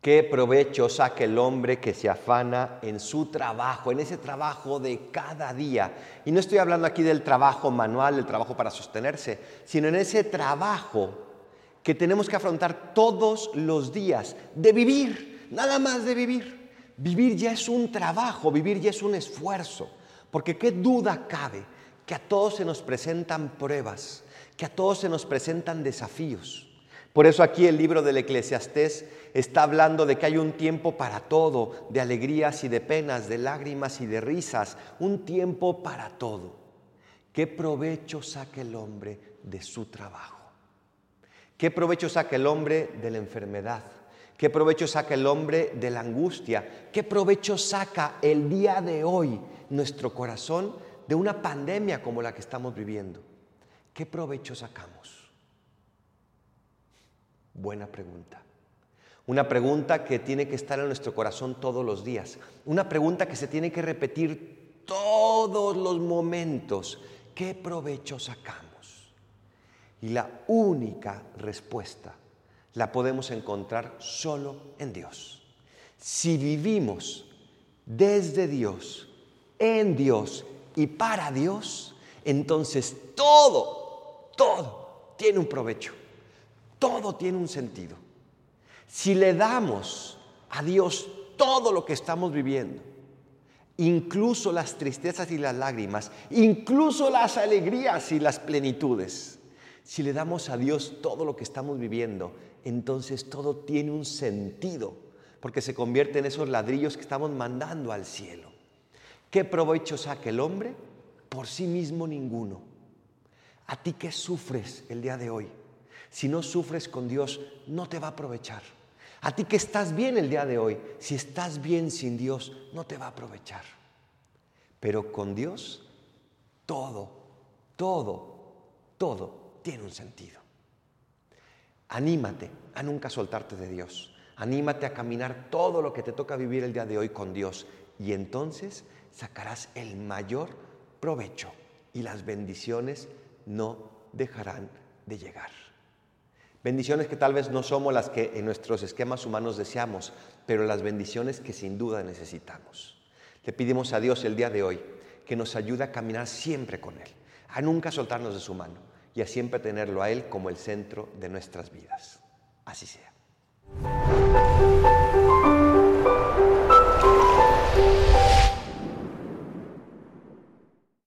¿Qué provecho saca el hombre que se afana en su trabajo, en ese trabajo de cada día? Y no estoy hablando aquí del trabajo manual, del trabajo para sostenerse, sino en ese trabajo que tenemos que afrontar todos los días, de vivir, nada más de vivir. Vivir ya es un trabajo, vivir ya es un esfuerzo, porque qué duda cabe que a todos se nos presentan pruebas, que a todos se nos presentan desafíos. Por eso aquí el libro del Eclesiastés está hablando de que hay un tiempo para todo, de alegrías y de penas, de lágrimas y de risas, un tiempo para todo. ¿Qué provecho saca el hombre de su trabajo? ¿Qué provecho saca el hombre de la enfermedad? ¿Qué provecho saca el hombre de la angustia? ¿Qué provecho saca el día de hoy nuestro corazón de una pandemia como la que estamos viviendo? ¿Qué provecho sacamos? Buena pregunta. Una pregunta que tiene que estar en nuestro corazón todos los días. Una pregunta que se tiene que repetir todos los momentos. ¿Qué provecho sacamos? Y la única respuesta la podemos encontrar solo en Dios. Si vivimos desde Dios, en Dios y para Dios, entonces todo, todo tiene un provecho, todo tiene un sentido. Si le damos a Dios todo lo que estamos viviendo, incluso las tristezas y las lágrimas, incluso las alegrías y las plenitudes, si le damos a Dios todo lo que estamos viviendo, entonces todo tiene un sentido, porque se convierte en esos ladrillos que estamos mandando al cielo. ¿Qué provecho saca el hombre? Por sí mismo ninguno. ¿A ti qué sufres el día de hoy? Si no sufres con Dios, no te va a aprovechar. A ti que estás bien el día de hoy, si estás bien sin Dios, no te va a aprovechar. Pero con Dios, todo, todo, todo tiene un sentido. Anímate a nunca soltarte de Dios. Anímate a caminar todo lo que te toca vivir el día de hoy con Dios y entonces sacarás el mayor provecho y las bendiciones no dejarán de llegar. Bendiciones que tal vez no somos las que en nuestros esquemas humanos deseamos, pero las bendiciones que sin duda necesitamos. Le pedimos a Dios el día de hoy que nos ayude a caminar siempre con Él, a nunca soltarnos de su mano y a siempre tenerlo a Él como el centro de nuestras vidas. Así sea.